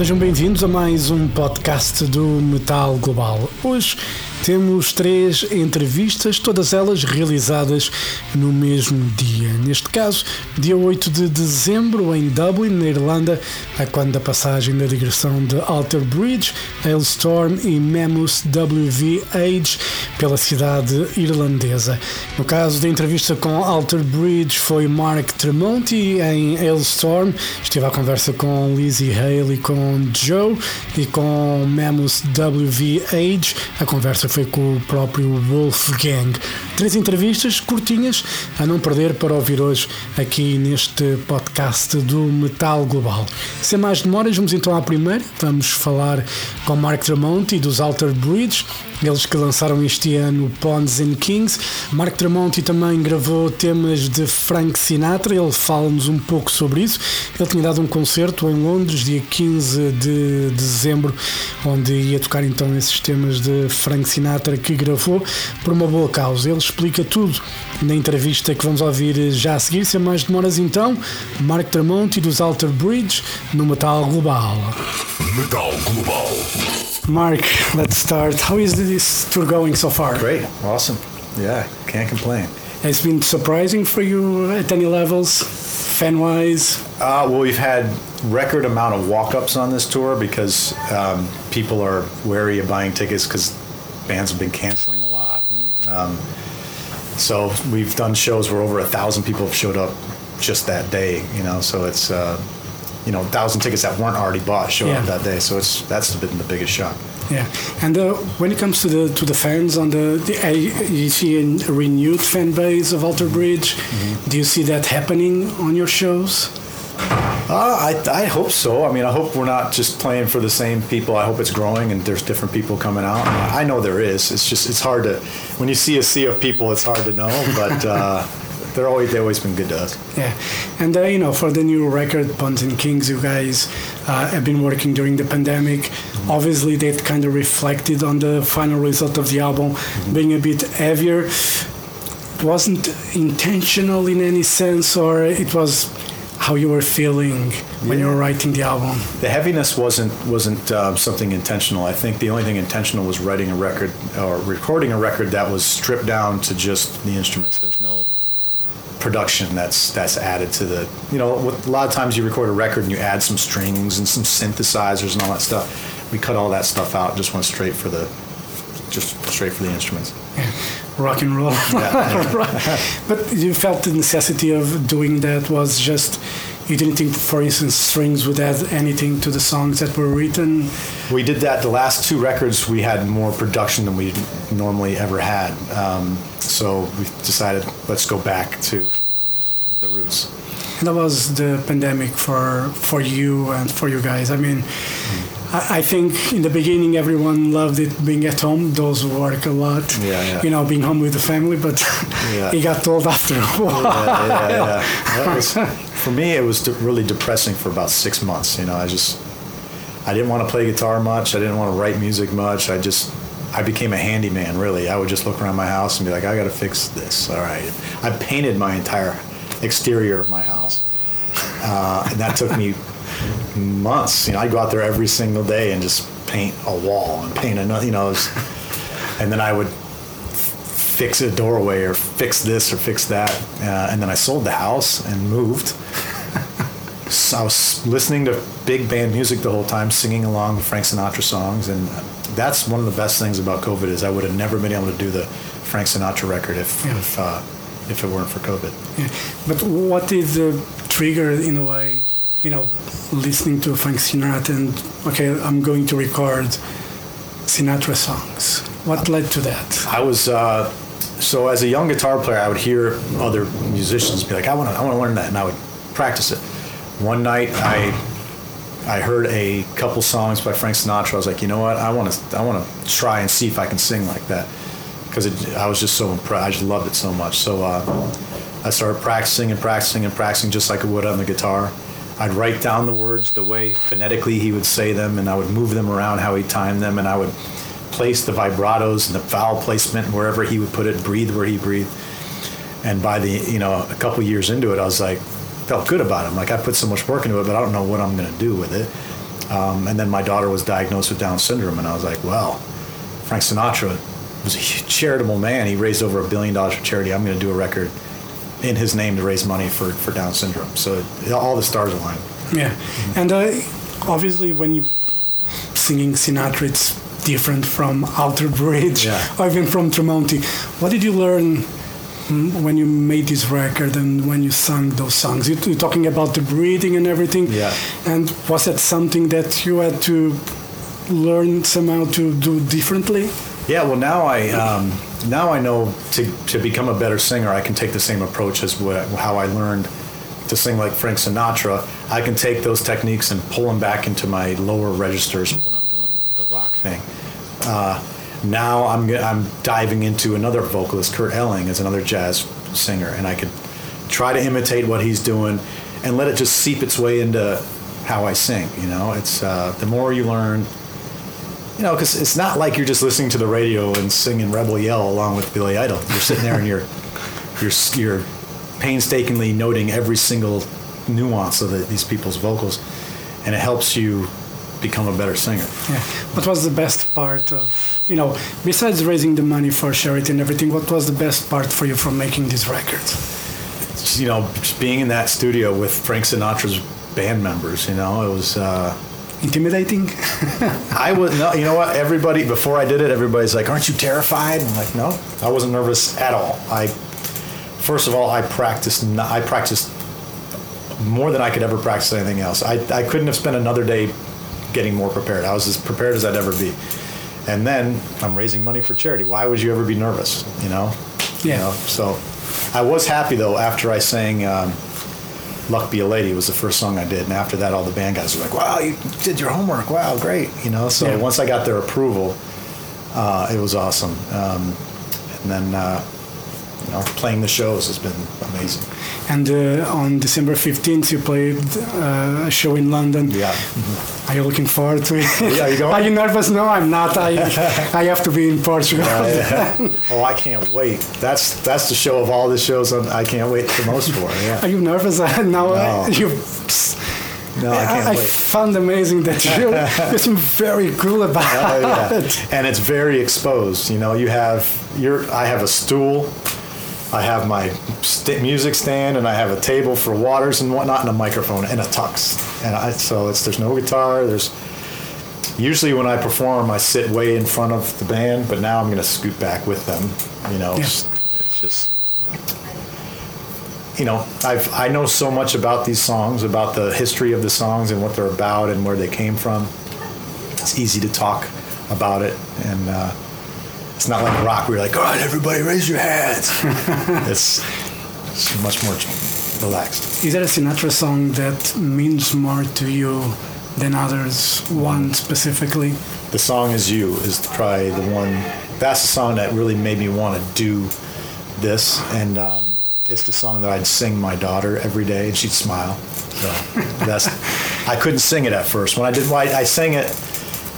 Sejam bem-vindos a mais um podcast do Metal Global. Hoje temos três entrevistas, todas elas realizadas no mesmo dia. Neste caso, dia 8 de dezembro, em Dublin, na Irlanda, a quando da passagem da digressão de Alter Bridge, Hailstorm e Mammoth WV Age pela cidade irlandesa. No caso da entrevista com Alter Bridge foi Mark Tremonti em Hailstorm, esteve à conversa com Lizzie Hale e com Joe e com Mammoth WV Age, a conversa foi com o próprio Wolfgang. Três entrevistas curtinhas a não perder para ouvir hoje aqui neste podcast do Metal Global. Sem mais demoras, vamos então à primeira. Vamos falar com Mark Tremonti dos Alter Bridge, eles que lançaram este ano Pawns and Kings. Mark Tremonti também gravou temas de Frank Sinatra, ele fala-nos um pouco sobre isso. Ele tinha dado um concerto em Londres, dia 15 de dezembro, onde ia tocar então esses temas de Frank Sinatra que gravou por uma boa causa. Ele explica tudo na entrevista que vamos ouvir já a seguir. Sem mais demoras, então, Mark Tremonti dos Alter Bridge no Metal Global. Metal Global. Mark, let's start. How is this tour going so far? Great, awesome. Yeah, can't complain. It's been surprising for you at any levels, fan wise? Uh, well, we've had record amount of walk-ups on this tour because um, people are wary of buying tickets because bands have been canceling a lot. And, um, so we've done shows where over a thousand people have showed up just that day. You know, so it's uh, you know, thousand tickets that weren't already bought showed Yeah. up that day. So it's that's been the biggest shock. Yeah, and uh, when it comes to the to the fans on the, the uh, you see a renewed fan base of Alter Bridge. Do you see that happening on your shows? Uh, I, I hope so. I mean, I hope we're not just playing for the same people. I hope it's growing and there's different people coming out. I know there is. It's just it's hard to when you see a sea of people, it's hard to know. But uh, they're always they've always been good to us. Yeah, and uh, you know, for the new record, Pawns and Kings, you guys uh, have been working during the pandemic. Obviously, that kind of reflected on the final result of the album, being a bit heavier. It wasn't intentional in any sense, or it was how you were feeling when you were writing the album. The heaviness wasn't wasn't uh, something intentional. I think the only thing intentional was writing a record or recording a record that was stripped down to just the instruments. There's no production that's that's added to the you know with, a lot of times you record a record and you add some strings and some synthesizers and all that stuff. We cut all that stuff out. Just went straight for the just straight for the instruments. rock and roll. but you felt the necessity of doing that was just you didn't think, for instance, strings would add anything to the songs that were written. We did that the last two records. We had more production than we normally ever had. Um, so we decided let's go back to the roots. And that was the pandemic for for you and for you guys. I mean. I I think in the beginning everyone loved it being at home. Those work a lot, Yeah, yeah. you know, being home with the family. But Yeah. it got told after a while. yeah, yeah, yeah. That was, for me, it was de- really depressing for about six months. You know, I just, I didn't want to play guitar much. I didn't want to write music much. I just, I became a handyman. Really, I would just look around my house and be like, I got to fix this. All right, I painted my entire exterior of my house, uh, and that took me months. You know, I'd go out there every single day and just paint a wall and paint another. You know, was- and then I would fix a doorway or fix this or fix that. Uh, and then I sold the house and moved. So I was listening to big band music the whole time, singing along with Frank Sinatra songs, and that's one of the best things about COVID is I would have never been able to do the Frank Sinatra record if Yeah. if uh, if it weren't for COVID. Yeah. But what is the trigger in a way? You know, listening to Frank Sinatra and okay, I'm going to record Sinatra songs. What led to that? I was uh, so as a young guitar player, I would hear other musicians be like, "I want to, I want to learn that," and I would practice it. One night, I I heard a couple songs by Frank Sinatra. I was like, you know what? I want to, I want to try and see if I can sing like that because I was just so impressed. I just loved it so much. So uh, I started practicing and practicing and practicing just like I would on the guitar. I'd write down the words the way phonetically he would say them, and I would move them around how he timed them, and I would place the vibratos and the vowel placement wherever he would put it, breathe where he breathed. And by the you know a couple years into it, I was like felt good about it. I'm like I put so much work into it, but I don't know what I'm going to do with it. Um, and then my daughter was diagnosed with Down syndrome, and I was like, well, Frank Sinatra was a charitable man. He raised over a billion dollars for charity. I'm going to do a record in his name to raise money for, for Down syndrome. So it, all the stars aligned. Yeah, and uh, obviously when you're singing Sinatra, it's different from Alter Bridge Yeah. or even from Tremonti. What did you learn when you made this record and when you sang those songs? You- You're talking about the breathing and everything. Yeah. And was that something that you had to learn somehow to do differently? Yeah, well now I um, now I know to, to become a better singer, I can take the same approach as what, how I learned to sing like Frank Sinatra. I can take those techniques and pull them back into my lower registers when I'm doing the rock thing. Uh, now I'm I'm diving into another vocalist, Kurt Elling, is another jazz singer, and I could try to imitate what he's doing and let it just seep its way into how I sing. You know, it's uh, the more you learn, you know, because it's not like you're just listening to the radio and singing Rebel Yell along with Billy Idol. You're sitting there and you're you're you're painstakingly noting every single nuance of the, these people's vocals, and it helps you become a better singer. Yeah. What was the best part of, you know, besides raising the money for charity and everything, what was the best part for you from making these records? Just, you know, just being in that studio with Frank Sinatra's band members. You know, it was. Uh, Intimidating? I was no, you know what? Everybody before I did it, everybody's like, "Aren't you terrified?" I'm like, "No, I wasn't nervous at all." I first of all, I practiced. I practiced more than I could ever practice anything else. I, I couldn't have spent another day getting more prepared. I was as prepared as I'd ever be. And then I'm raising money for charity. Why would you ever be nervous? You know. You Yeah. know? So I was happy though after I sang. Um, Luck Be a Lady was the first song I did, and after that, all the band guys were like, "Wow, you did your homework! Wow, great!" You know. So Yeah. once I got their approval, uh, it was awesome. Um, and then, uh, you know, playing the shows has been amazing. And uh, on December 15th, you played uh, a show in London. Yeah. Are you looking forward to it? Yeah, you going? Are you nervous? No, I'm not. I, I have to be in Portugal. oh, I can't wait. That's that's the show of all the shows I'm, I can't wait the most for. Yeah. Are you nervous? now No. you. No, I can't I, wait. found amazing that you, you seem very cool about Oh, yeah. it. And it's very exposed. You know, you have your. I have a stool. I have my st- music stand, and I have a table for waters and whatnot, and a microphone and a tux. And I, so it's there's no guitar. There's usually when I perform, I sit way in front of the band, but now I'm going to scoot back with them. You know, Yeah. it's, it's just you know, I've I know so much about these songs, about the history of the songs and what they're about and where they came from. It's easy to talk about it, and uh, it's not like rock where you're like, "All right, everybody, raise your hands." it's, it's much more relaxed. Is there a Sinatra song that means more to you than others? One specifically? The song "Is You" is probably the one. That's the song that really made me want to do this, and um, it's the song that I'd sing my daughter every day, and she'd smile. So that's. I couldn't sing it at first. When I did, I, I sang it.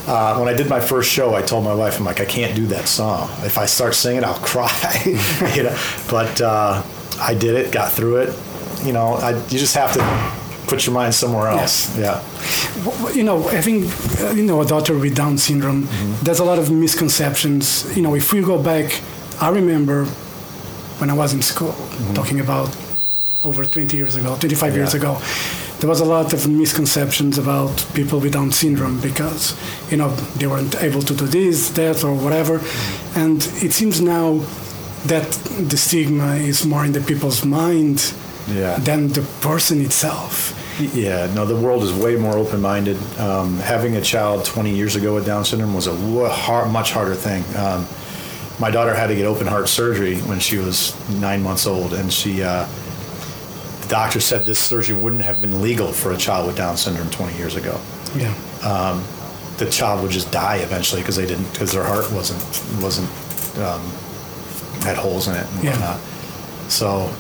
Uh, when I did my first show, I told my wife, "I'm like, I can't do that song. If I start singing, I'll cry." you know. But uh, I did it, got through it. You know, I, you just have to put your mind somewhere else. Yeah. You know, having uh, you know a daughter with Down syndrome, Mm-hmm. there's a lot of misconceptions. You know, if we go back, I remember when I was in school, talking about over 20 years ago, 25 years Mm-hmm. Ago, there was a lot of misconceptions about people with Down syndrome because you know they weren't able to do this, that, or whatever, and it seems now that the stigma is more in the people's mind Yeah. than the person itself. Yeah, no, the world is way more open-minded. Um, having a child 20 years ago with Down syndrome was a hard, much harder thing. Um, my daughter had to get open heart surgery when she was nine months old, and she, uh, doctor said this surgery wouldn't have been legal for a child with Down syndrome 20 years ago. Yeah. The child would just die eventually because they didn't, because their heart wasn't wasn't um, had holes in it and Yeah. whatnot. So,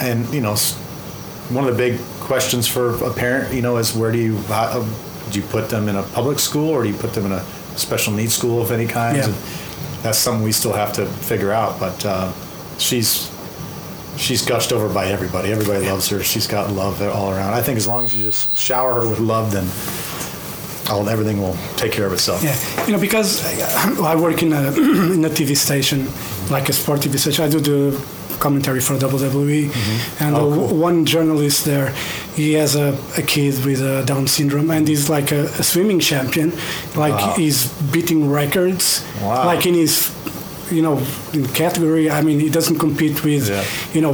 and you know, one of the big questions for a parent, you know, is where do you how, do you put them in a public school or do you put them in a special needs school of any kind. Yeah. That's something we still have to figure out. But uh, she's she's gushed over by everybody. Everybody loves her. She's got love all around. I think as long as you just shower her with love, then all everything will take care of itself. Yeah, you know, because I work in a in a TV station, like a sport TV station. I do the commentary for WWE, and Oh, uh, cool. one journalist there, he has a, a kid with uh, Down syndrome, and he's like a, a swimming champion. Like Wow. he's beating records, Wow. like in his, you know, in category. I mean, he doesn't compete with, Yeah. you know,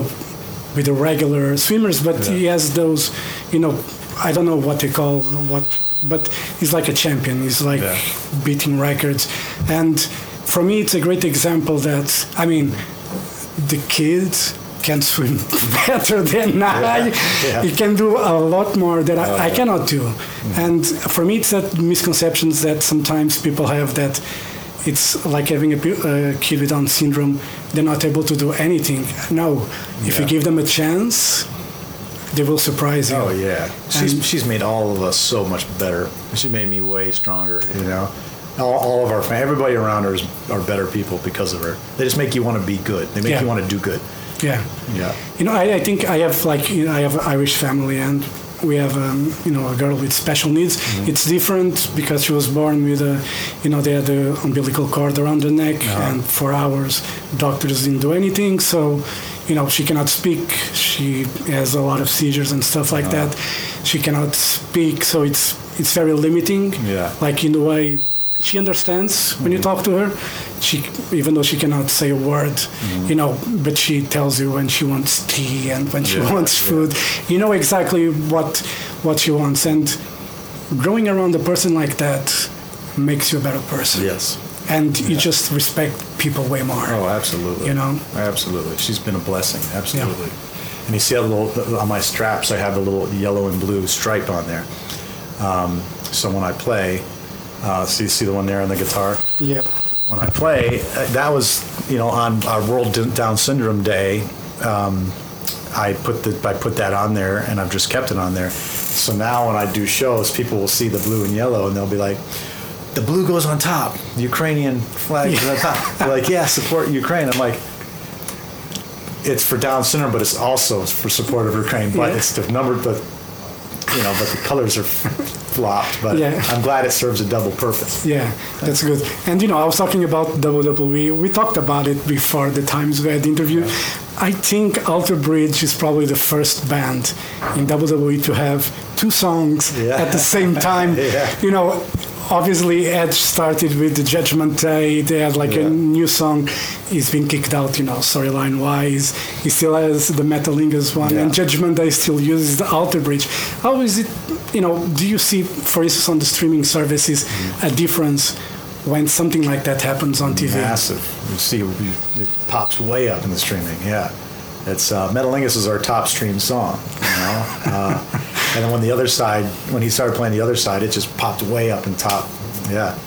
with the regular swimmers, but Yeah. he has those, you know, I don't know what they call what, but he's like a champion. He's like Yeah. beating records, and for me, it's a great example that I mean, the kids can swim better than I. yeah. He can do a lot more that I, I cannot do, mm-hmm. and for me, it's that misconceptions that sometimes people have that. It's like having a, a kid with Down syndrome; they're not able to do anything. No, if you give them a chance, they will surprise you. Oh yeah, she's And- she's made all of us so much better. She made me way stronger. You know, all, all of our fam- everybody around her is, are better people because of her. They just make you want to be good. They make Yeah. you want to do good. Yeah. Yeah. You know, I, I think I have like you know, I have an Irish family and we have um, you know a girl with special needs. Mm-hmm. It's different because she was born with a you know they had the umbilical cord around the neck and for hours doctors didn't do anything. So you know she cannot speak. She has a lot of seizures and stuff like that. She cannot speak, so it's it's very limiting. Yeah. Like in the way she understands when you talk to her. She, even though she cannot say a word, Mm-hmm. you know, but she tells you when she wants tea and when she Yeah, wants yeah. food. You know exactly what what she wants, and growing around a person like that makes you a better person. Yes. And you just respect people way more. Oh, absolutely. You know? Absolutely. She's been a blessing. Absolutely. And you see a little on my straps. I have a little yellow and blue stripe on there. Um, so when I play, uh, you see the one there on the guitar. Yep. when I play, uh, that was you know on our World Down Syndrome Day. Um, I put the I put that on there, and I've just kept it on there. So now when I do shows, people will see the blue and yellow, and they'll be like, "The blue goes on top. The Ukrainian flag is on top." They're like, "Yeah, support Ukraine." I'm like, "It's for Down syndrome, but it's also for support of Ukraine. But Yeah. it's the number, but you know, but the colors are flopped. But Yeah. I'm glad it serves a double purpose." Yeah, that's good. And you know, I was talking about WWE. We talked about it before the times we had the interview. I think Alter Bridge is probably the first band in WWE to have two songs Yeah. at the same time. Yeah. You know, obviously Edge started with the Judgment Day. They had like Yeah. a new song. He's been kicked out, you know, storyline wise. He still has the Metalingus one, and Judgment Day still uses the Alter Bridge. How is it, you know, do you see, for instance, on the streaming services, a difference when something like that happens on TV? Massive. You see, it pops way up in the streaming. Yeah, it's uh, Metalingus is our top stream song. You know, uh, and then when the other side, when he started playing the other side, it just popped way up in top. Yeah,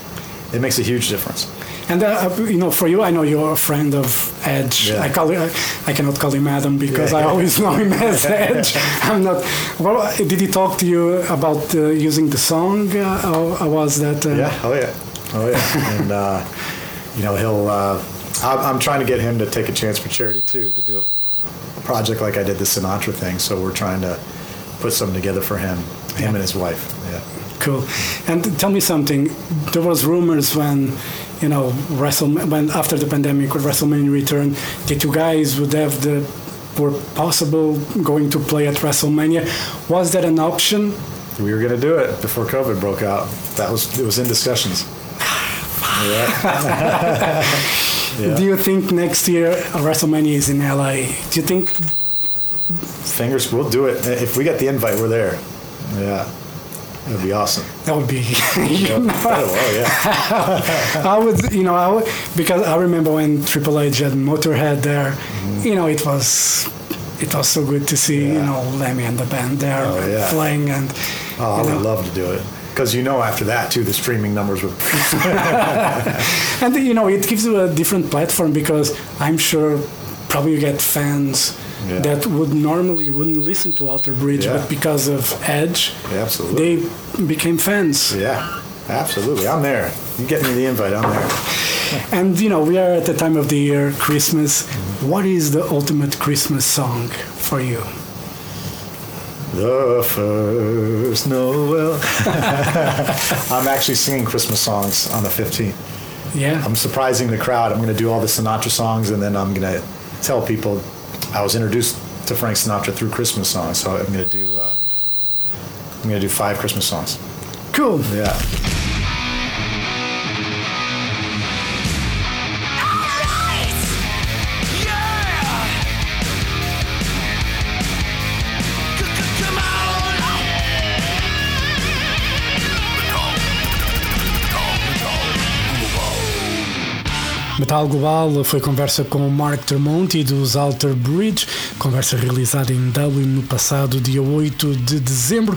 it makes a huge difference. And uh, you know, for you, I know you're a friend of Edge. Yeah. I call it, I cannot call him Adam because I Yeah. always know him as Edge. I'm not. Well, did he talk to you about uh, using the song, uh, or, was that? Uh, Yeah. Oh yeah. Oh yeah. and uh, you know he'll. Uh, I'm, I'm trying to get him to take a chance for charity too to do a project like I did the Sinatra thing. So we're trying to put something together for him, him and his wife. Yeah. Cool. And tell me something. There was rumors when, you know, Wrestle when after the pandemic, when WrestleMania returned, the two guys would have the were possible going to play at WrestleMania. Was that an option? We were going to do it before COVID broke out. That was it was in discussions. Yeah. Yeah. Do you think next year WrestleMania is in LA? Do you think? Fingers, we'll do it if we get the invite. We're there. Yeah, it would be awesome. That would be. Yeah. oh yeah, I would, you know, I would, because I remember when Triple H had Motorhead there. Mm-hmm. You know, it was, it was so good to see, you know, Lemmy and the band there Oh, yeah. playing, and oh, I would know, love to do it because you know after that too, the streaming numbers would. and you know, it gives you a different platform because I'm sure probably you get fans Yeah. that would normally wouldn't listen to Alter Bridge, Yeah. but because of Edge, Yeah, absolutely. they became fans. Yeah, Absolutely, I'm there. You get me the invite, I'm there. And you know, we are at the time of the year, Christmas. What is the ultimate Christmas song for you? The first Noel. I'm actually singing Christmas songs on the 15th. Yeah. I'm surprising the crowd. I'm going to do all the Sinatra songs, and then I'm going to tell people I was introduced to Frank Sinatra through Christmas songs. So I'm going to do uh, I'm to do five Christmas songs. Cool. Yeah. Metal Global foi conversa com Mark Tremonti dos Alter Bridge, conversa realizada em Dublin no passado dia 8 de dezembro,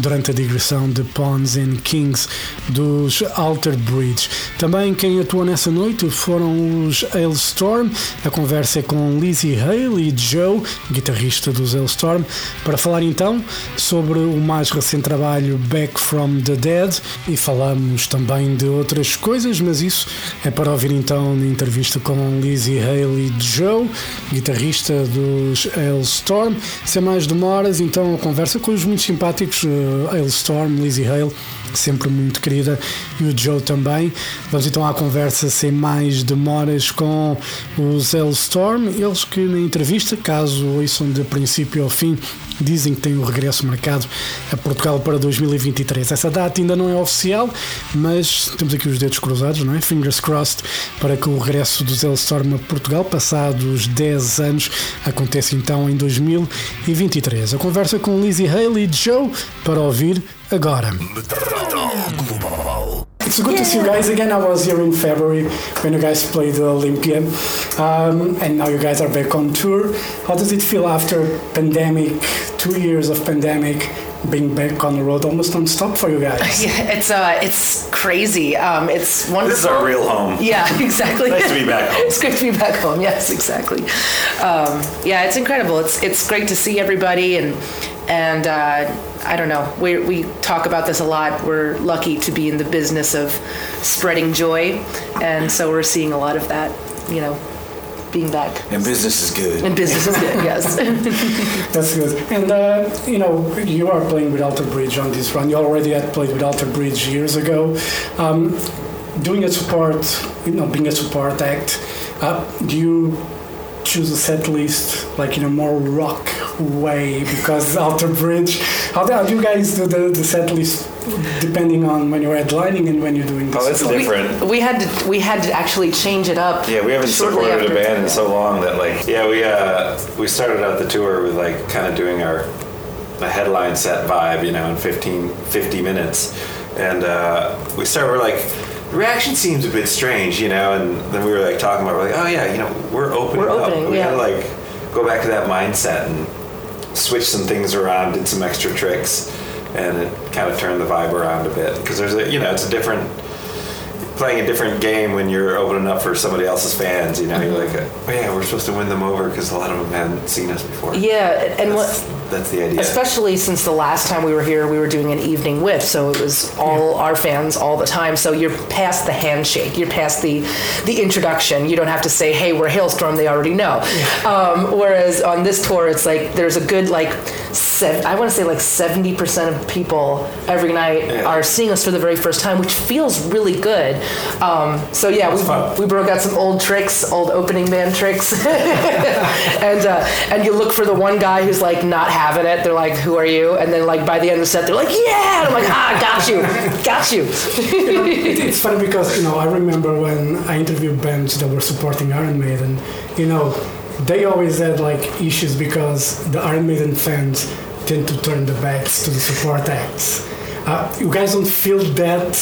durante a digressão de Pawns and Kings dos Alter Bridge. Também quem atuou nessa noite foram os Hailstorm, a conversa é com Lizzie Hale e Joe, guitarrista dos Hailstorm, para falar então sobre o mais recente trabalho Back from the Dead e falamos também de outras coisas, mas isso é para ouvir então na entrevista com Lizzie Hale e Joe, guitarrista dos Hailstorm. Sem mais demoras, então a conversa com os muito simpáticos uh, Hailstorm, Lizzie Hale, sempre muito querida, e o Joe também. Vamos então à conversa sem mais demoras com os Hailstorm, eles que na entrevista, caso ouçam de princípio ao fim, dizem que têm o regresso marcado a Portugal para 2023. Essa data ainda não é oficial, mas temos aqui os dedos cruzados, não é? Fingers crossed para que o regresso dos Hailstorm a Portugal, passados 10 anos, aconteça então em 2023. A conversa com Lizzie Hale e Joe para ouvir agora. It's good to see you guys again. I was here in February when you guys played the Olympia, um, and now you guys are back on tour. How does it feel after pandemic, two years of pandemic, being back on the road almost non-stop for you guys? Yeah, it's uh, it's crazy. Um, it's wonderful. This is our real home. Yeah, exactly. Nice to be back home. It's great to be back home. Yes, exactly. Um, yeah, it's incredible. It's it's great to see everybody and and uh, I don't know. We we talk about this a lot. We're lucky to be in the business of spreading joy, and so we're seeing a lot of that. You know, being back. And business is good. And business is good. Yes. That's good. And uh, you know, you are playing with Alter Bridge on this run. You already had played with Alter Bridge years ago. Um, doing a support, you know, being a support act, uh, do you choose a set list like in a more rock way because Alter Bridge? How do, you guys do the, the set list depending on when you're headlining and when you're doing this? Oh, it's different. we had to we had to actually change it up. Yeah, we haven't supported a band in so long that like yeah we uh we started out the tour with like kind of doing our a headline set vibe you know in 15 50 minutes and uh, we started we're like the reaction seems a bit strange you know and then we were like talking about we're like oh yeah you know we're opening We're up opening, we yeah. gotta like go back to that mindset and switch some things around did some extra tricks and it kind of turned the vibe around a bit because there's a you know it's a different playing a different game when you're opening up for somebody else's fans. You know, you're like, oh yeah, we're supposed to win them over because a lot of them haven't seen us before. Yeah, and that's, what that's the idea. especially since the last time we were here, we were doing an evening with, so it was all our fans all the time. So you're past the handshake, you're past the the introduction. You don't have to say, "Hey, we're Halestorm." They already know. Um, whereas on this tour, it's like there's a good like, I want to say like seventy percent of people every night Yeah. are seeing us for the very first time, which feels really good. Um, so yeah, we, we broke out some old tricks, old opening band tricks, and uh, and you look for the one guy who's like not having it. They're like, "Who are you?" And then like by the end of the set, they're like, "Yeah!" And I'm like, "Ah, got you, got you." It- it's funny because you know I remember when I interviewed bands that were supporting Iron Maiden, you know, they always had like issues because the Iron Maiden fans tend to turn the backs to the support acts. Uh, you guys don't feel that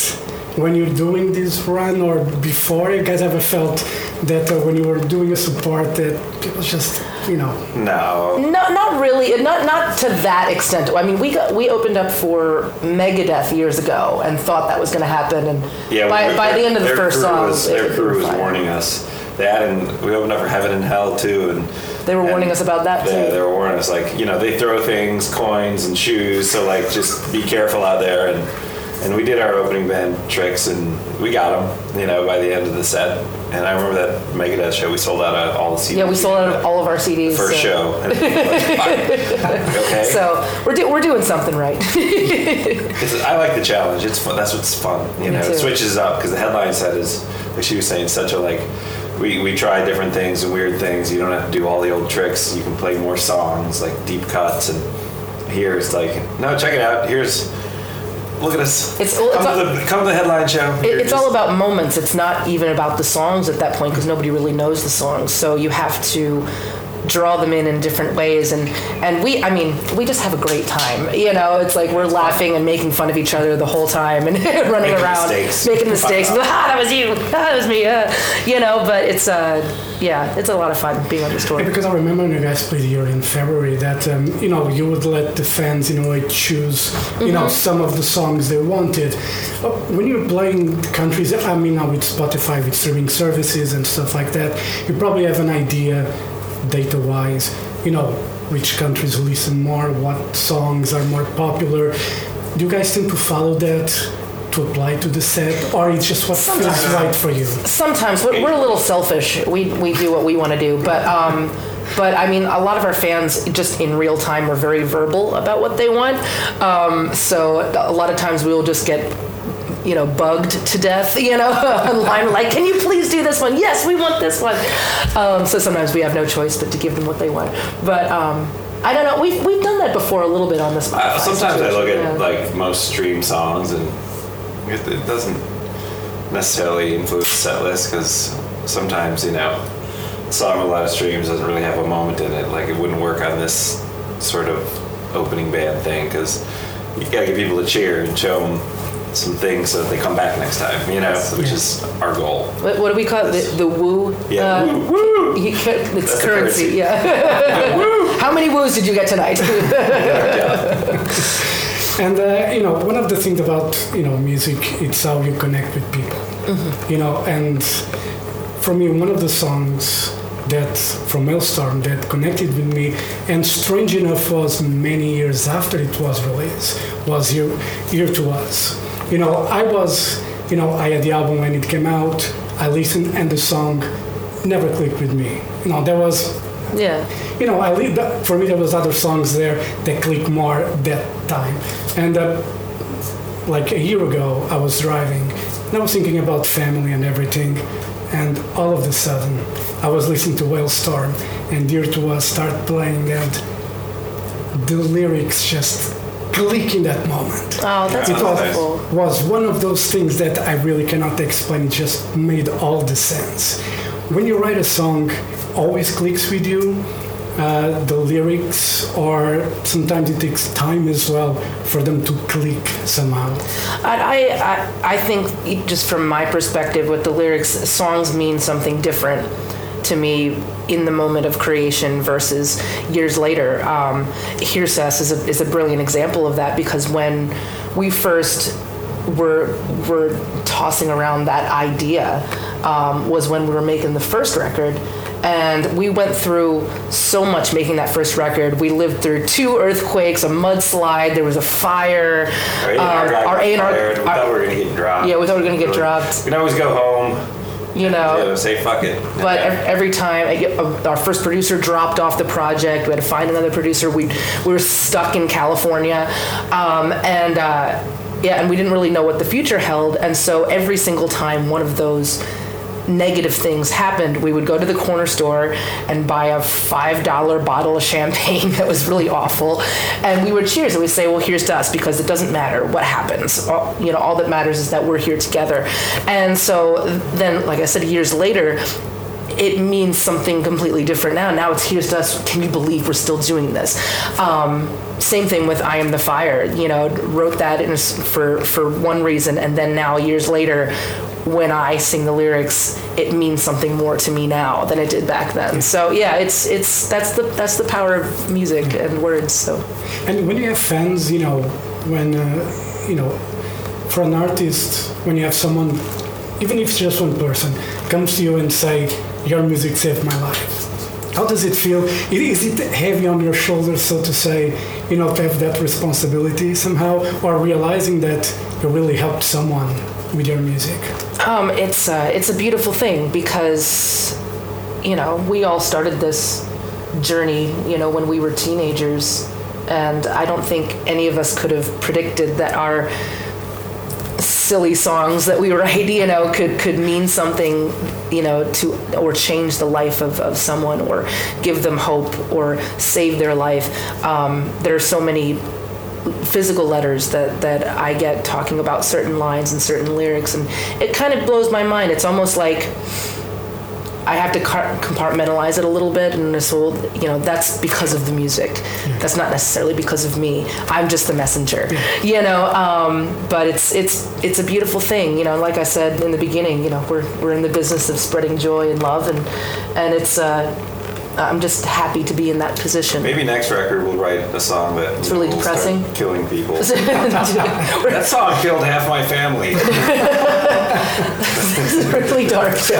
when you're doing this run or before? You guys ever felt that uh, when you were doing a support that it was just you know no, No, not really. Not not to that extent. I mean, we got we opened up for Megadeth years ago and thought that was going to happen. And yeah. by, we- by the end of the first crew song, was, it- their we crew was fine. warning us. That and we opened up for Heaven and Hell too, and They were warning us about that Yeah, too. they were warning us like you know they throw things, coins, and shoes, so like just be careful out there and. And we did our opening band tricks, and we got them. You know, by the end of the set, and I remember that Megadeth show. We sold out of all the CDs. Yeah, we sold out all of our CDs. first so. show. And okay. So we're, do, we're doing something right. I like the challenge. It's fun. That's what's fun. You know, it switches up because the headline set is, like she was saying, such a like. We, we try different things and weird things. You don't have to do all the old tricks. You can play more songs, like deep cuts. And here it's like, no, check it out. Here's, look at us. It's- come, it's to all- the, come to the headline show. It, it's all about moments. It's not even about the songs at that point because nobody really knows the songs. So you have to draw them in in different ways. And and we i mean we just have a great time. You know it's like we're laughing and making fun of each other the whole time and running Making around mistakes. making mistakes ah that was you. Ah, that was me uh, you know but it's uh yeah it's a lot of fun being on the tour. Yeah, because I remember when you guys played here in February that um, you know you would let the fans in a way choose you know some of the songs they wanted. Uh, When you're playing countries, I mean now with Spotify with streaming services and stuff like that, you probably have an idea data-wise, you know which countries listen more, what songs are more popular. Do you guys tend to follow that? To apply to the set, or it's just what feels right for you? sometimes we're, we're a little selfish. We we do what we want to do, but um, but I mean, a lot of our fans just in real time are very verbal about what they want. Um, so a lot of times we will just get. You know, bugged to death. You know, online, We're like, can you please do this one? Yes, we want this one. Um, so sometimes we have no choice but to give them what they want. But um, I don't know. We've we've done that before a little bit on this. Uh, sometimes I look at Yeah. like most stream songs and it, it doesn't necessarily influence the set list because sometimes you know a song with a lot of streams doesn't really have a moment in it. Like it wouldn't work on this sort of opening band thing because you gotta get people to cheer and show them some things so that they come back next time. You know, which is our goal. What, what do we call it? The, the woo? Yeah, Uh, woo. you ca- it's currency, currency. yeah. How many woos did you get tonight? And uh, you know, one of the things about you know music, it's how you connect with people. You know, and for me, one of the songs that from Halestorm that connected with me, and strange enough was many years after it was released, was "Here, Here to Us." You know, I was, you know, I had the album when it came out. I listened, and the song never clicked with me. You know, there was yeah. you know, I that, for me there was other songs there that clicked more that time. And uh, like a year ago, I was driving and I was thinking about family and everything. And all of a sudden, I was listening to Halestorm and Here's to Us start playing, and the lyrics just click in that moment. Oh, that's It was, was one of those things that I really cannot explain. It just made all the sense. When you write a song, always clicks with you. Uh, the lyrics, or sometimes it takes time as well for them to click somehow. I, I, I- think just from my perspective with the lyrics, songs mean something different to me in the moment of creation versus years later. Um, Here's Us is a, is a brilliant example of that because when we first were, were tossing around that idea um, was when we were making the first record. And we went through so much making that first record. We lived through two earthquakes, a mudslide, there was a fire. Our um, A&R our A&R fired. We thought we were gonna get dropped. Yeah, we thought we were gonna get dropped. We can always go home. You know, know. say fuck it. But Yeah. ev- every time I get, uh, our first producer dropped off the project, we had to find another producer. We we were stuck in California, um, and uh, yeah, and we didn't really know what the future held. And so every single time one of those negative things happened, we would go to the corner store and buy a five dollar bottle of champagne that was really awful, and we would cheers and we'd say, "Well, here's to us," because it doesn't matter what happens. All, you know, all that matters is that we're here together. And so then, like I said, years later. It means something completely different now. Now it's here's to us. Can you believe we're still doing this? Um, same thing with "I Am the Fire." You know, wrote that in for for one reason, and then now years later, when I sing the lyrics, it means something more to me now than it did back then. So yeah, it's it's that's the that's the power of music and words. So And when you have fans, you know, when, uh, you know, for an artist, when you have someone, even if it's just one person, comes to you and say, your music saved my life. how does it feel? Is it heavy on your shoulders, so to say, you know, to have that responsibility somehow, or realizing that you really helped someone with your music? Um, it's uh, it's a beautiful thing because you know we all started this journey you know when we were teenagers, and I don't think any of us could have predicted that our silly songs that we write you know could could mean something you know to or change the life of, of someone or give them hope or save their life um, there are so many physical letters that, that I get talking about certain lines and certain lyrics, and it kind of blows my mind. It's almost like I have to car- compartmentalize it a little bit, and this will, you know, that's because of the music. That's not necessarily because of me. I'm just the messenger, you know. Um, but it's it's it's a beautiful thing, you know. Like I said in the beginning, you know, we're we're in the business of spreading joy and love, and and it's. Uh, I'm just happy to be in that position. Maybe next record we'll write a song that It's really will start depressing. killing people. that song killed half my family. It's really dark. Look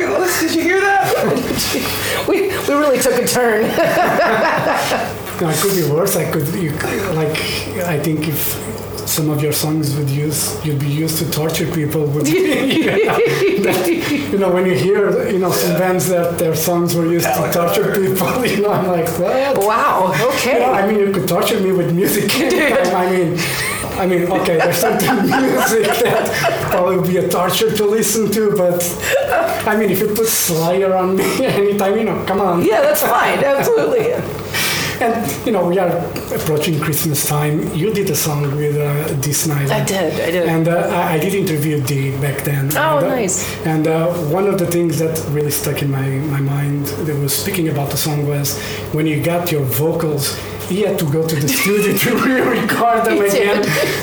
at this. Did you hear that? we, we really took a turn. No, it could be worse. I could, you, could- like, I think if some of your songs would use, you'd be used to torture people. Would you know, when you hear, you know, some bands that their songs were used to torture people, you know, I'm like, what? wow. You know, Okay. I mean, you could torture me with music. I mean, I mean, okay, there's certain music that probably would be a torture to listen to, but I mean, if you put Slayer on me anytime, you know, come on. Yeah, that's fine. Absolutely. And you know, we are approaching Christmas time. You did a song with uh. I did. I did. And uh, I, I did interview Dee back then. Oh, and, uh, nice. And uh, one of the things that really stuck in my, my mind that was speaking about the song was when you got your vocals, he had to go to the studio to re-record them again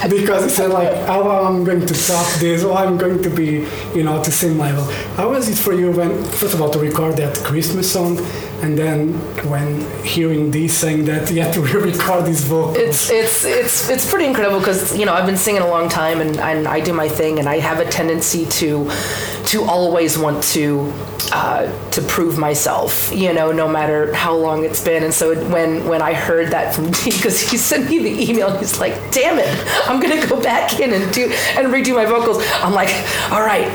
because he said like, "Oh, I'm going to top this. or I'm going to be, you know, at the same level." How was it for you when, first of all, to record that Christmas song, and then when hearing Dee saying that he had to re-record his vocals? It's it's it's it's pretty incredible because you know I've been singing a long time and, and I do my thing and I have a tendency to to always want to uh, to prove myself you know no matter how long it's been. And so when when I heard that from Dee because he sent me the email he's like damn it I'm gonna go back in and do and redo my vocals. I'm like all right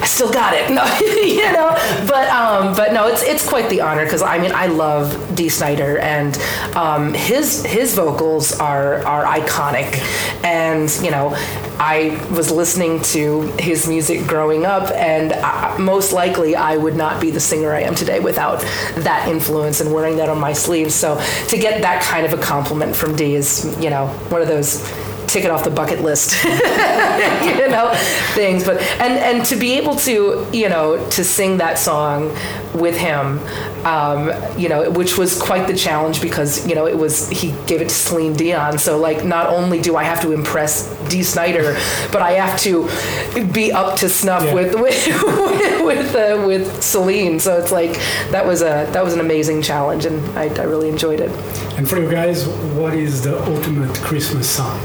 I still got it. No you know but um but no it's it's quite the honor because I mean I love Dee Snider and um, his his vocals are are iconic. And you know I was listening to his music growing up and I, most likely I would not be the singer I am today without that influence and wearing that on my sleeve. So to get that kind of a compliment from Dee is you know one of those tick it off the bucket list you know things but and and to be able to you know to sing that song with him um, you know which was quite the challenge because you know it was he gave it to Celine Dion so like not only do I have to impress Dee Snider but I have to be up to snuff Yeah. with with with, uh, with Celine so it's like that was a that was an amazing challenge and I, I really enjoyed it And for you guys, what is the ultimate Christmas song?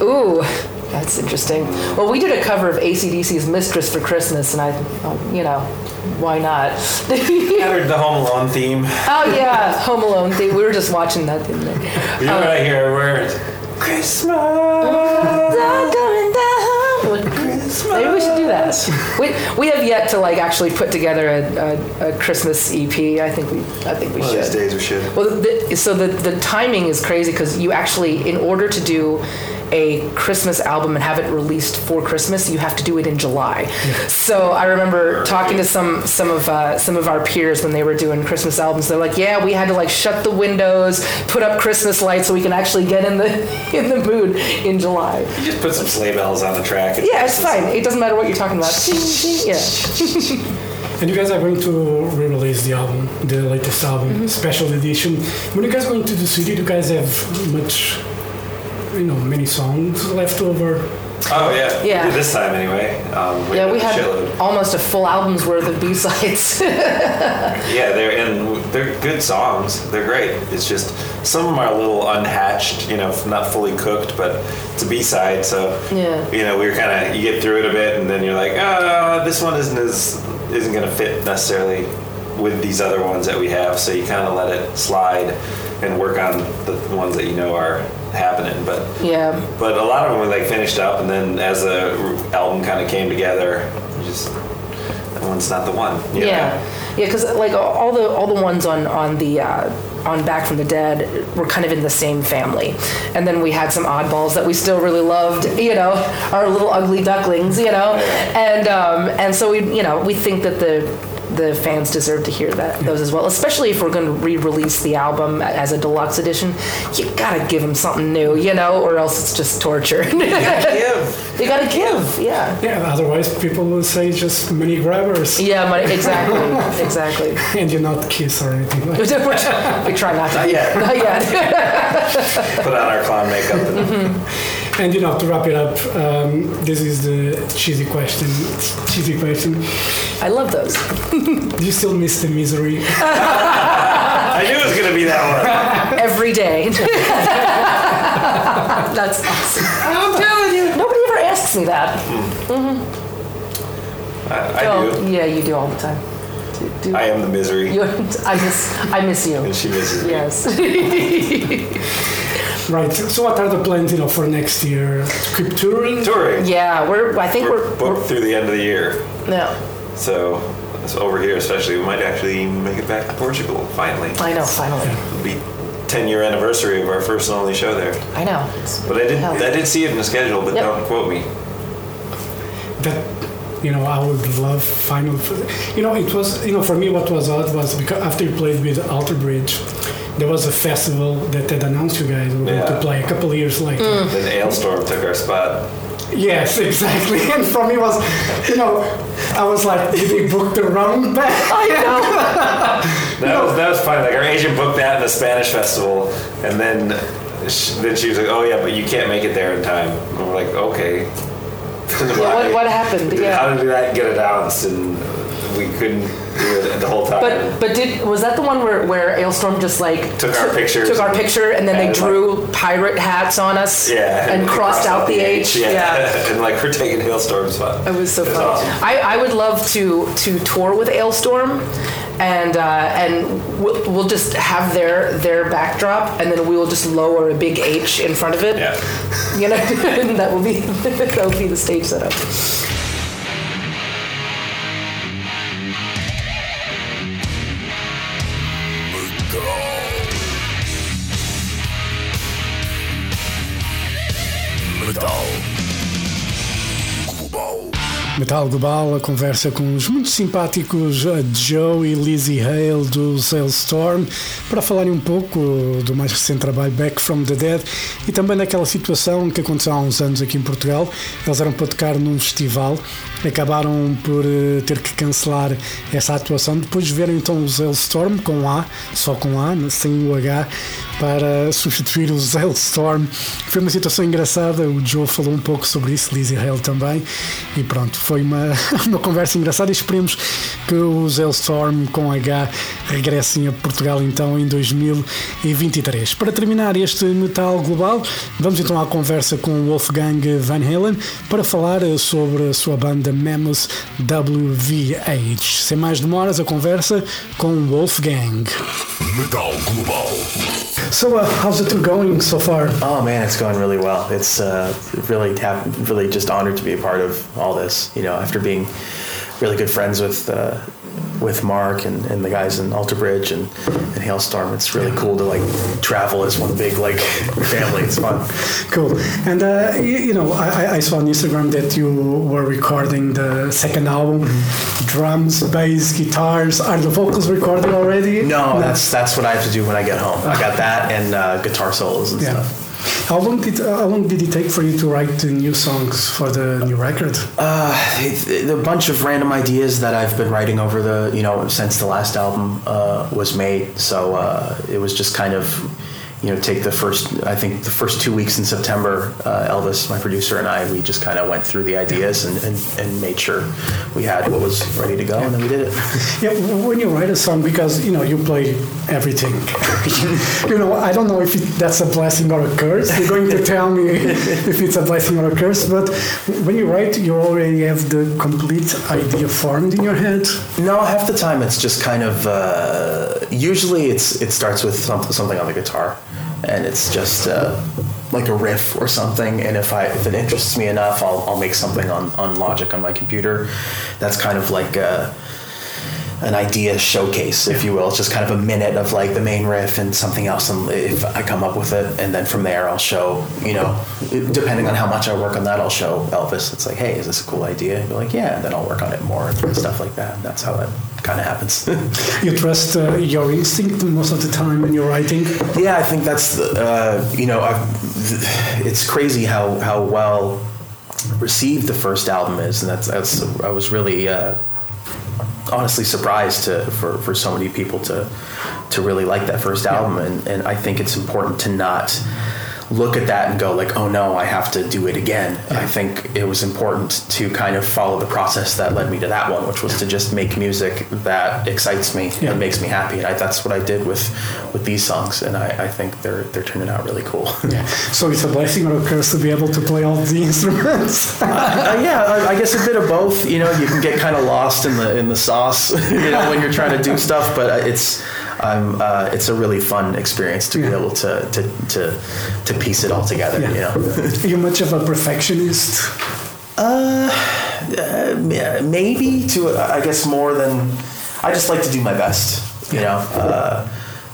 Ooh, that's interesting. Well, we did a cover of AC/DC's Mistress for Christmas, and I, oh, you know, why not? Gathered the Home Alone theme. oh, yeah, Home Alone theme. We were just watching that the other day. You know what I hear? Where it's Christmas. Maybe we should do that. We, we have yet to like actually put together a, a, a Christmas EP. I think we I think we One of should. these days we should. Well, the, so the the timing is crazy because you actually, in order to do a Christmas album and have it released for Christmas, you have to do it in July. So I remember talking to some some of uh, some of our peers when they were doing Christmas albums. They're like, "Yeah, we had to like shut the windows, put up Christmas lights so we can actually get in the in the mood in July." You just put some sleigh bells on the track. and- Yeah, it's fine. It doesn't matter what you're talking about. Yeah. And you guys are going to re-release the album, the latest album, Mm-hmm. special edition. When you guys go into the city, do you guys have much, you know, many songs left over? Oh yeah. Yeah. We did this time anyway. Um, Yeah, we had had shitload. almost a full album's worth of B-sides. Yeah, they're and they're good songs. They're great. It's just some of them are a little unhatched, you know, not fully cooked, but it's a B side, so Yeah. you know, we were kind of you get through it a bit, and then you're like, ah, this one isn't as isn't gonna fit necessarily with these other ones that we have. So you kind of let it slide and work on the ones that you know are happening. But Yeah. but a lot of them were like finished up, and then as the album kind of came together, just that one's not the one. you know? Yeah, yeah, because like all the all the ones on on the uh, on Back from the Dead were kind of in the same family, and then we had some oddballs that we still really loved. You know, our little ugly ducklings. You know, and um, and so we you know we think that the the fans deserve to hear that those as well, especially if we're going to re-release the album as a deluxe edition. You gotta give them something new, you know, or else it's just torture. you gotta Give. You gotta give, yeah. Yeah, otherwise people will say just money grabbers Yeah, money, exactly, exactly. and you're not kiss or anything like that. we try not to. Not yet. Not yet. Put on our clown makeup. And, And you know, to wrap it up, um, this is the cheesy question. Cheesy question. I love those. Do you still miss the misery? I knew it was gonna be that one. Every day. That's awesome. I'm telling you. Nobody ever asks me that. I, I Oh, do. yeah, you do all the time. Do, do- I am the misery, I miss, I miss you. and she misses me. Yes. Right. So, what are the plans, you know, for next year? Keep touring. Touring. Yeah, we're. I think We're we're. booked we're through the end of the year. no, So, so over here, especially, we might actually make it back to Portugal finally. I know. Finally, It'll be 10 year anniversary of our first and only show there. I know. It's- But I did hell. I did see it in the schedule, but Yep. don't quote me. that you know I would love final. You know, it was you know for me what was odd was because after you played with Alter Bridge, there was a festival that had announced you guys were going to play a couple of years later. Mm. Then Alestorm took our spot. Yes, exactly. And for me was, you know, I was like, did they book the wrong band? I know. That was that was funny. Like our agent booked that in the Spanish festival, and then sh then she was like, "Oh yeah, but you can't make it there in time." And we're like, "Okay." Yeah, what, what happened? How Yeah. did that get announced? And we couldn't do it the whole time. But but did was that the one where where Alestorm just like Took our pictures took our picture and then they and, drew pirate hats on us yeah, and, crossed out the H Yeah, and like we're taking Halestorm's spot. It was so It was funny. awesome. I, I would love to to tour with Alestorm, and uh, and we'll, we'll just have their their backdrop, and then we will just lower a big H in front of it. Yeah. You know, and that will be that will be the stage setup. Metal Global, a conversa com os muito simpáticos Joe e Lizzie Hale dos Hailstorm para falarem um pouco do mais recente trabalho Back from the Dead e também daquela situação que aconteceu há uns anos aqui em Portugal. Eles eram para tocar num festival, acabaram por uh, ter que cancelar essa atuação. Depois viram então os Hailstorm com A, só com A, sem o H, para substituir os Hailstorm. Foi uma situação engraçada, o Joe falou um pouco sobre isso, Lizzie Hale também, e pronto, foi uma, uma conversa engraçada e esperemos que os Hailstorm com H regressem a Portugal então em 2023. Para terminar este Metal Global, vamos então à conversa com Wolfgang Van Halen para falar eh, sobre a sua banda Mammoth WVH. Sem mais demoras, a conversa com Wolfgang. Metal Global. So, uh, how's tour going so far? Oh man, it's going really well. It's uh, really hap- really just honored to be a part of all this. You know, after being really good friends with uh, with Mark and, and the guys in Alter Bridge and, and Halestorm, it's really cool to like travel as one big like family. It's fun. Cool. And uh, you, you know, I, I- saw on Instagram that you were recording the second album. Drums, bass, guitars. Are the vocals recorded already? No, that's that's what I have to do when I get home. I got that and uh, guitar solos and yeah. stuff. How long did uh, how long did it take for you to write the new songs for the new record? Uh, a bunch of random ideas that I've been writing over the you know since the last album uh, was made. So uh, it was just kind of you know, take the first, I think the first two weeks in September, uh, Elvis, my producer, and I, we just kind of went through the ideas and, and, and made sure we had what was ready to go, and then we did it. Yeah, when you write a song, because you know you play everything. you know, I don't know if it, that's a blessing or a curse. You're going to tell me if it's a blessing or a curse. But when you write, you already have the complete idea formed in your head. No, half the time it's just kind of. Uh, usually, it's it starts with something, something on the guitar, and it's just uh, like a riff or something. And if I if it interests me enough, I'll I'll make something on on Logic on my computer. That's kind of like. Uh, an idea showcase, if you will. It's just kind of a minute of like the main riff and something else, and if I come up with it, and then from there I'll show, you know, depending on how much I work on that, I'll show Elvis. It's like, hey, is this a cool idea? He'll be like, yeah, and then I'll work on it more and stuff like that. That's how it kind of happens. You trust uh, your instinct most of the time when you're writing. yeah, I think that's uh, you know, I've, it's crazy how how well received the first album is, and that's that's I was really. Uh, honestly surprised to for, for so many people to to really like that first album and, and I think it's important to not look at that and go like oh no I have to do it again I think it was important to kind of follow the process that led me to that one which was to just make music that excites me Yeah. and makes me happy and I, that's what I did with with these songs and I, I think they're they're turning out really cool Yeah. So it's a blessing or a curse to be able to play all the instruments. Uh, yeah, I, I guess a bit of both. You know, you can get kind of lost in the in the sauce, you know, when you're trying to do stuff. But uh, it's um, uh, it's a really fun experience to be able to to to, to piece it all together. You know, Are you much of a perfectionist? uh, yeah, maybe to I guess more than I just like to do my best. You know. Uh,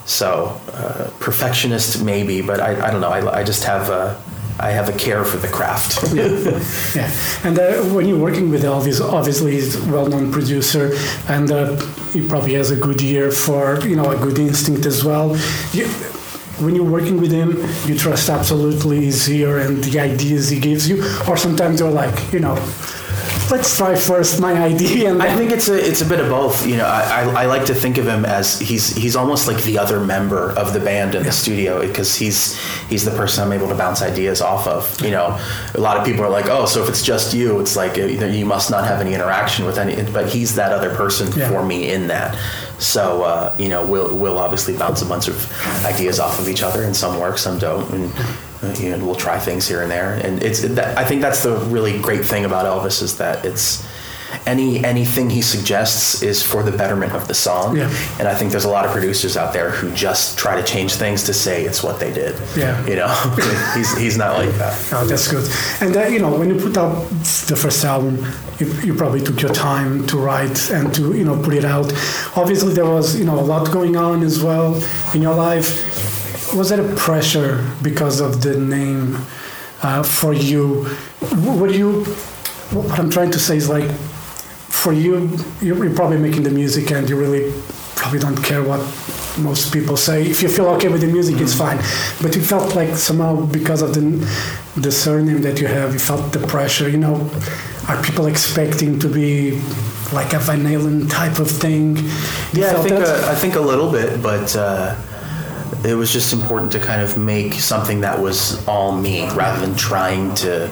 so uh, perfectionist maybe, but I, I don't know. I, I just have a I have a care for the craft. Yeah. And uh, when you're working with Elvis, obviously he's a well-known producer, and uh, he probably has a good ear for you know a good instinct as well. You, when you're working with him, you trust absolutely his ear and the ideas he gives you, or sometimes you're like, you know, let's try first my idea. And I think it's a it's a bit of both. You know, I, I, I like to think of him as he's he's almost like the other member of the band in the studio because he's he's the person I'm able to bounce ideas off of. You know, a lot of people are like, oh, so if it's just you, it's like you must not have any interaction with any. But he's that other person Yeah. for me in that. So uh, you know, we'll we'll obviously bounce a bunch of ideas off of each other, and some work, some don't, and. You know, we'll try things here and there, and it's. That, I think that's the really great thing about Elvis is that it's any anything he suggests is for the betterment of the song. Yeah. And I think there's a lot of producers out there who just try to change things to say it's what they did. Yeah. You know, he's he's not like that. Oh, that's good. And uh, you know, when you put out the first album, you, you probably took your time to write and to you know put it out. Obviously, there was you know a lot going on as well in your life. Was there a pressure because of the name uh, for you? Were you? What I'm trying to say is like, for you, you're probably making the music and you really probably don't care what most people say. If you feel okay with the music, it's fine. But you felt like somehow because of the the surname that you have, you felt the pressure. You know, are people expecting to be like a Van Halen type of thing? You Yeah, I think that? uh, I think a little bit, but uh, it was just important to kind of make something that was all me, rather than trying to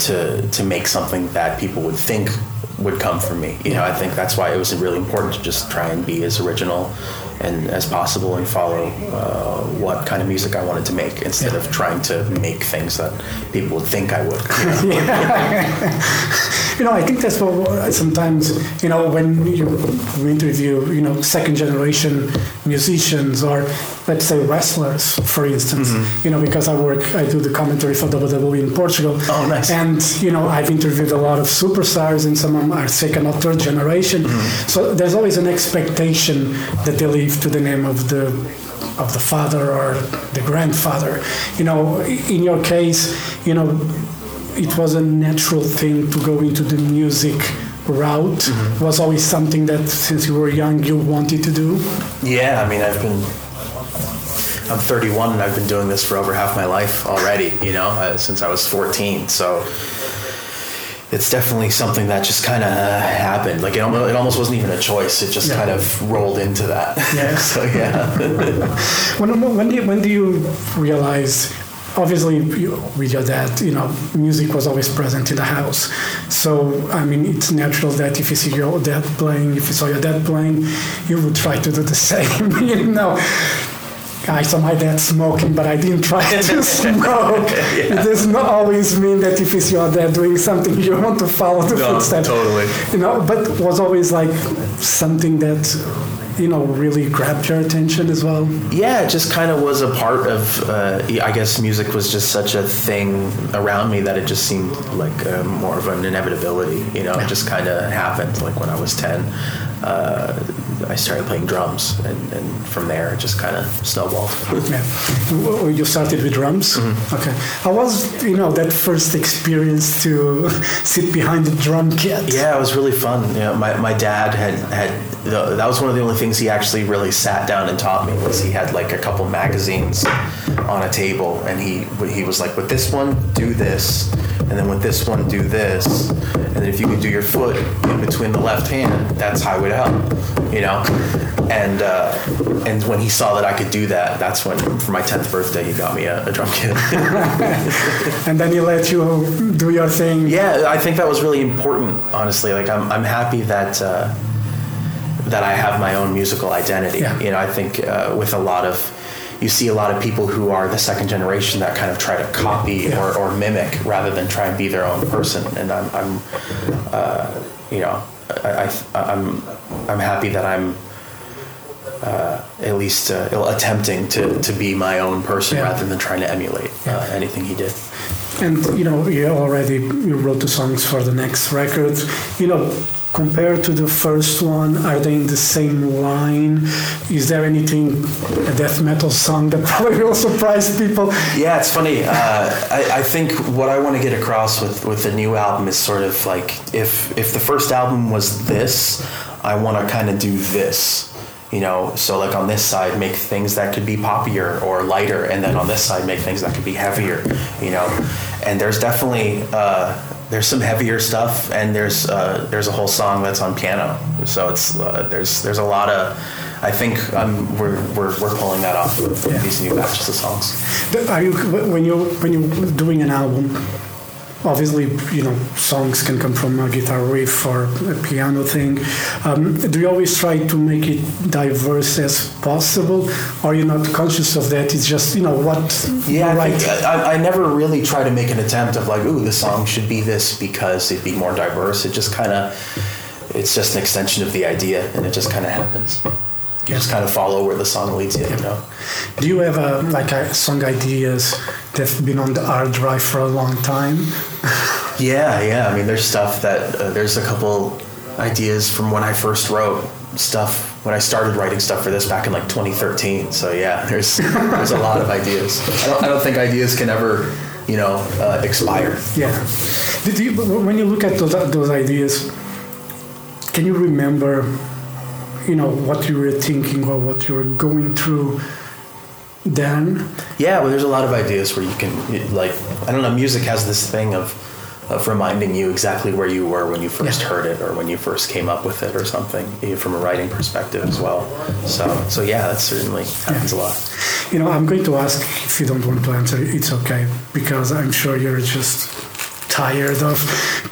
to to make something that people would think would come from me. You know, I think that's why it was really important to just try and be as original and as possible and follow uh, what kind of music I wanted to make instead of trying to make things that people would think I would. You know? you know, I think that's what sometimes, you know, when you we interview, you know, second generation musicians or let's say wrestlers, for instance, mm-hmm. you know, because I work, I do the commentary for WWE in Portugal. Oh, nice. And, you know, I've interviewed a lot of superstars and some of them are second or third generation. Mm-hmm. So there's always an expectation that they leave to the name of the of the father or the grandfather. You know, in your case, you know, it was a natural thing to go into the music route mm-hmm. was always something that since you were young you wanted to do Yeah, I mean, I've been. I'm 31 and I've been doing this for over half my life already, you know, uh, since I was 14. So, it's definitely something that just kind of happened. Like it, almo- it almost wasn't even a choice. It just Yeah. kind of rolled into that. Yeah. so yeah. When, when, do you, when do you realize, obviously, with your dad, you know, music was always present in the house. So, I mean, it's natural that if you see your dad playing, if you saw your dad playing, you would try to do the same, you know. I saw my dad smoking, but I didn't try to smoke. It doesn't always mean that if you see your dad doing something, you want to follow the No, footsteps. totally. You know, but was always like something that, you know, really grabbed your attention as well. Yeah, it just kind of was a part of. Uh, I guess music was just such a thing around me that it just seemed like uh, more of an inevitability. You know, it just kind of happened. Like when I was ten, uh, I started playing drums, and, and from there it just kind of snowballed. Yeah. You started with drums? Mm-hmm. Okay. How was, you know, that first experience to sit behind the drum kit? Yeah, it was really fun. You know, my, my dad had had the, that was one of the only things he actually really sat down and taught me was he had like a couple magazines on a table and he he was like with this one do this and then with this one do this and then if you can do your foot in between the left hand that's how it would help you know and uh, and when he saw that I could do that that's when for my 10th birthday he got me a, a drum kit And then he let you do your thing? Yeah, I think that was really important. Honestly, like I'm, I'm happy that uh, that I have my own musical identity. Yeah. You know, I think uh, with a lot of you see a lot of people who are the second generation that kind of try to copy or, or mimic rather than try and be their own person. And I'm, I'm uh, you know, I, I, I'm I'm happy that I'm. Uh, at least uh, attempting to, to be my own person Yeah. rather than trying to emulate uh, anything he did. And, you know, you already you wrote the songs for the next record. You know, compared to the first one, are they in the same line? Is there anything, a death metal song that probably will surprise people? Yeah, it's funny. Uh, I, I think what I want to get across with, with the new album is sort of like if if the first album was this, I want to kind of do this. You know, so like on this side, make things that could be poppier or lighter, and then on this side, make things that could be heavier. You know, and there's definitely uh, there's some heavier stuff, and there's uh, there's a whole song that's on piano. So it's uh, there's there's a lot of I think um, we're, we're we're pulling that off with these new batches of songs. Are you when you when you're doing an album? Obviously, you know, songs can come from a guitar riff or a piano thing. Um, do you always try to make it diverse as possible, or are you not conscious of that? It's just you know what Yeah, you I, I, I never really try to make an attempt of like, ooh, the song should be this because it'd be more diverse. It just kind of, it's just an extension of the idea, and it just kind of happens. You just kind of follow where the song leads you. You know. Do you have a, like a song ideas that've been on the hard drive for a long time? Yeah, yeah. I mean, there's stuff that uh, there's a couple ideas from when I first wrote stuff when I started writing stuff for this back in like 2013. So yeah, there's there's a lot of ideas. I don't, I don't think ideas can ever, you know, uh, expire. Yeah. Did you when you look at those those ideas? Can you remember, you know, what you were thinking or what you were going through then? Yeah, well, there's a lot of ideas where you can, like, I don't know, music has this thing of, of reminding you exactly where you were when you first Yeah. heard it or when you first came up with it or something, eh, from a writing perspective as well. So, so yeah, that certainly happens a lot. You know, I'm going to ask if you don't want to answer. It's okay because I'm sure you're just tired of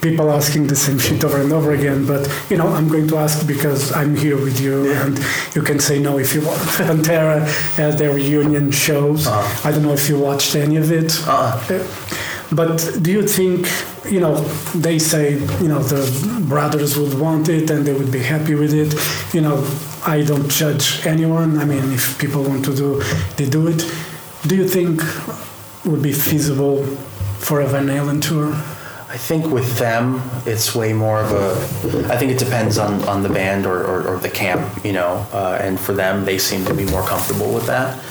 people asking the same shit over and over again. But you know, I'm going to ask because I'm here with you, and you can say no if you want. Pantera had their reunion shows. Uh-huh. I don't know if you watched any of it. Uh-uh. Uh, But do you think, you know, they say, you know, the brothers would want it and they would be happy with it. You know, I don't judge anyone. I mean, if people want to do, they do it. Do you think would be feasible for a Van Halen tour? I think with them, it's way more of a. I think it depends on, on the band or, or, or the camp, you know. Uh, and for them, they seem to be more comfortable with that.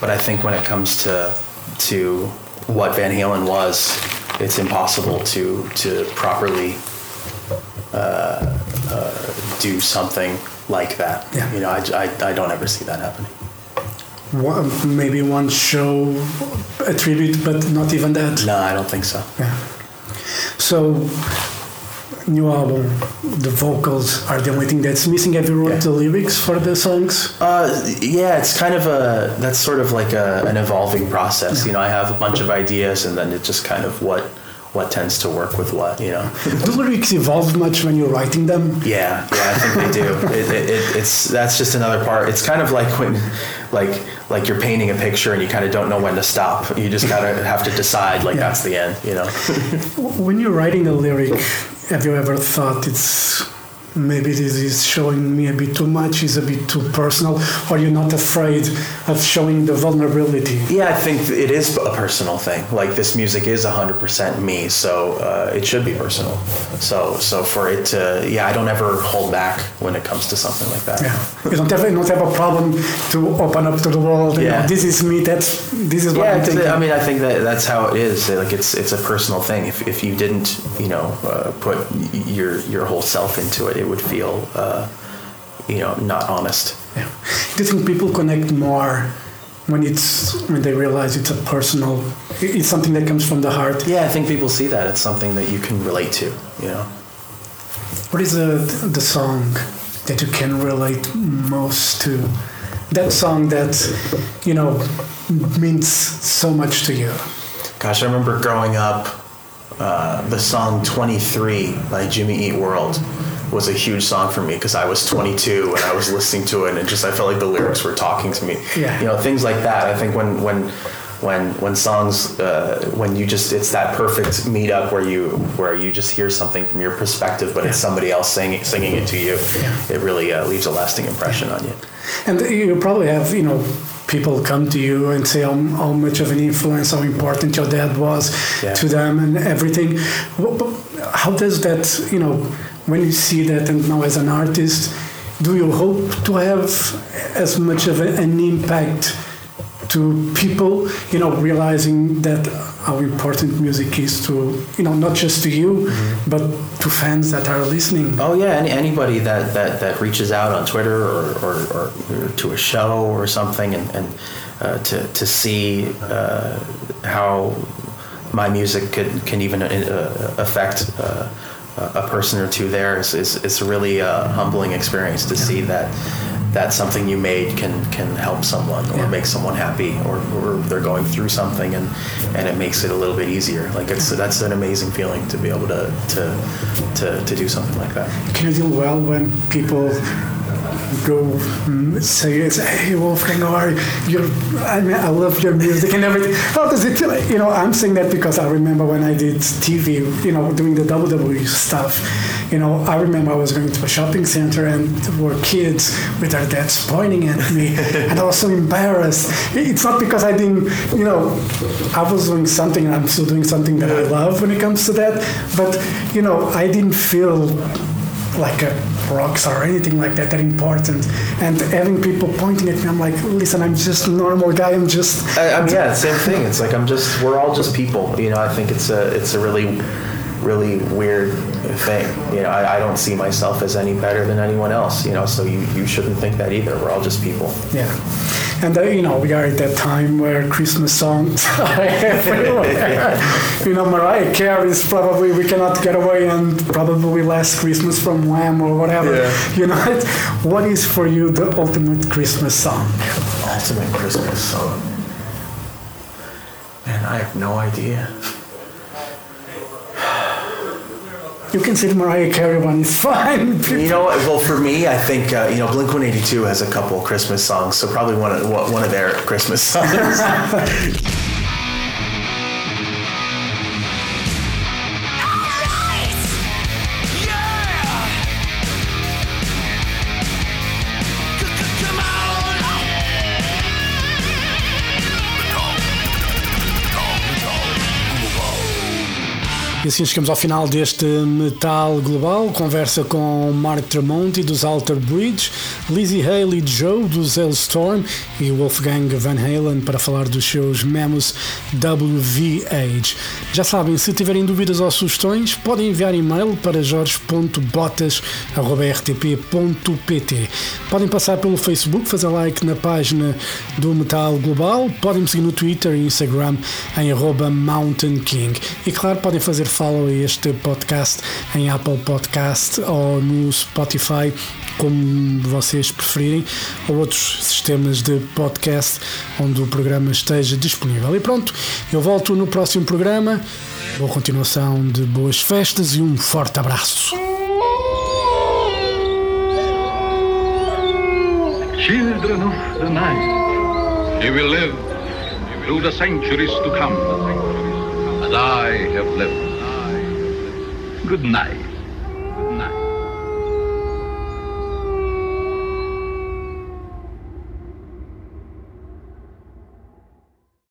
But I think when it comes to to what Van Halen was, it's impossible to to properly uh, uh, do something like that. Yeah. You know, I, I, I don't ever see that happening. One, maybe one show, a tribute, but not even that. No, I don't think so. Yeah. So, new album, the vocals are the only thing that's missing. Have you wrote Yeah. the lyrics for the songs? Uh, yeah, it's kind of a that's sort of like a, an evolving process. You know, I have a bunch of ideas, and then it's just kind of what what tends to work with what. You know. Do lyrics evolve much when you're writing them? Yeah, yeah, I think they do. It, it, it, it's that's just another part. It's kind of like when, like, like you're painting a picture and you kind of don't know when to stop. You just gotta have to decide. Like that's the end. You know. When you're writing a lyric, have you ever thought it's maybe this is showing me a bit too much, is a bit too personal, or you're not afraid of showing the vulnerability? Yeah, I think it is a personal thing. Like this music is 100% me, so uh, it should be personal. So, so for it to, yeah, I don't ever hold back when it comes to something like that. Yeah, you don't you don't have a problem to open up to the world. You Yeah. know, this is me. That's this is what Yeah, I'm thinking. I mean, I think that that's how it is. Like it's it's a personal thing. If, if you didn't, you know, uh, put your your whole self into it, it would feel, uh, you know, not honest. Yeah. Do you think people connect more when it's when they realize it's a personal, it's something that comes from the heart? Yeah, I think people see that it's something that you can relate to. You know. What is the the song that you can relate most to? That song that you know means so much to you. Gosh, I remember growing up, uh, the song 23 by Jimmy Eat World was a huge song for me because I was 22 and I was listening to it and just I felt like the lyrics were talking to me. Yeah. You know, things like that. I think when when when when songs uh, when you just it's that perfect meetup where you where you just hear something from your perspective but it's somebody else singing singing it to you. Yeah. It really uh, leaves a lasting impression on you. And you probably have, you know, people come to you and say how, how much of an influence, how important your dad was Yeah. to them and everything. How does that, you know, when you see that and now as an artist, do you hope to have as much of an impact to people, you know, realizing that how important music is to, you know, not just to you, but to fans that are listening? Oh yeah, any, anybody that, that, that reaches out on Twitter or, or, or, or to a show or something and, and uh, to, to see uh, how my music could, can even uh, affect uh, a person or two there is, is, is a really a humbling experience to see that that something you made can, can help someone or make someone happy or, or they're going through something and, and it makes it a little bit easier. Like it's, that's an amazing feeling to be able to, to, to, to do something like that. Can you deal well when people go mm, say, say, "Hey Wolfgang, are you? I mean, I love your music and everything." How does it feel? You know, I'm saying that because I remember when I did TV, you know, doing the WWE stuff. You know, I remember I was going to a shopping center and there were kids with their dads pointing at me, and I was so embarrassed. It's not because I didn't, you know, I was doing something and I'm still doing something that I love when it comes to that, but you know, I didn't feel like a rock star or anything like that that important and having people pointing at me i'm like listen i'm just a normal guy i'm just I, I mean, yeah, same thing. It's like I'm just we're all just people. You know, I think it's a it's a really really weird thing. You know, I, I don't see myself as any better than anyone else. You know, so you you shouldn't think that either. We're all just people. yeah and uh, you know we are at that time where christmas songs are everywhere you know mariah carey is probably we cannot get away and probably last christmas from wham or whatever Yeah. you know what is for you the ultimate christmas song Ultimate Christmas song. and I have no idea. You can say mariah carey one is fine You know, what? well, for me, I think uh, you know Blink One Eighty Two has a couple Christmas songs, so probably one of one of their Christmas songs. assim chegamos ao final deste Metal Global. Conversa com Mark Tremonti dos Alter Bridge, Lizzie Haley Joe dos Hailstorm e Wolfgang Van Halen para falar dos seus Memos WVH. Já sabem, se tiverem dúvidas ou sugestões, podem enviar e-mail para jorge.botas.rtp.pt. Podem passar pelo Facebook, fazer like na página do Metal Global, podem me seguir no Twitter e Instagram em Mountain King. E claro, podem fazer follow a este podcast em Apple Podcast ou no Spotify, como vocês preferirem, ou outros sistemas de podcast onde o programa esteja disponível. E pronto, eu volto no próximo programa. Boa continuação de boas festas e um forte abraço. Children of the night, will live through the centuries to come, as I have lived. Good night.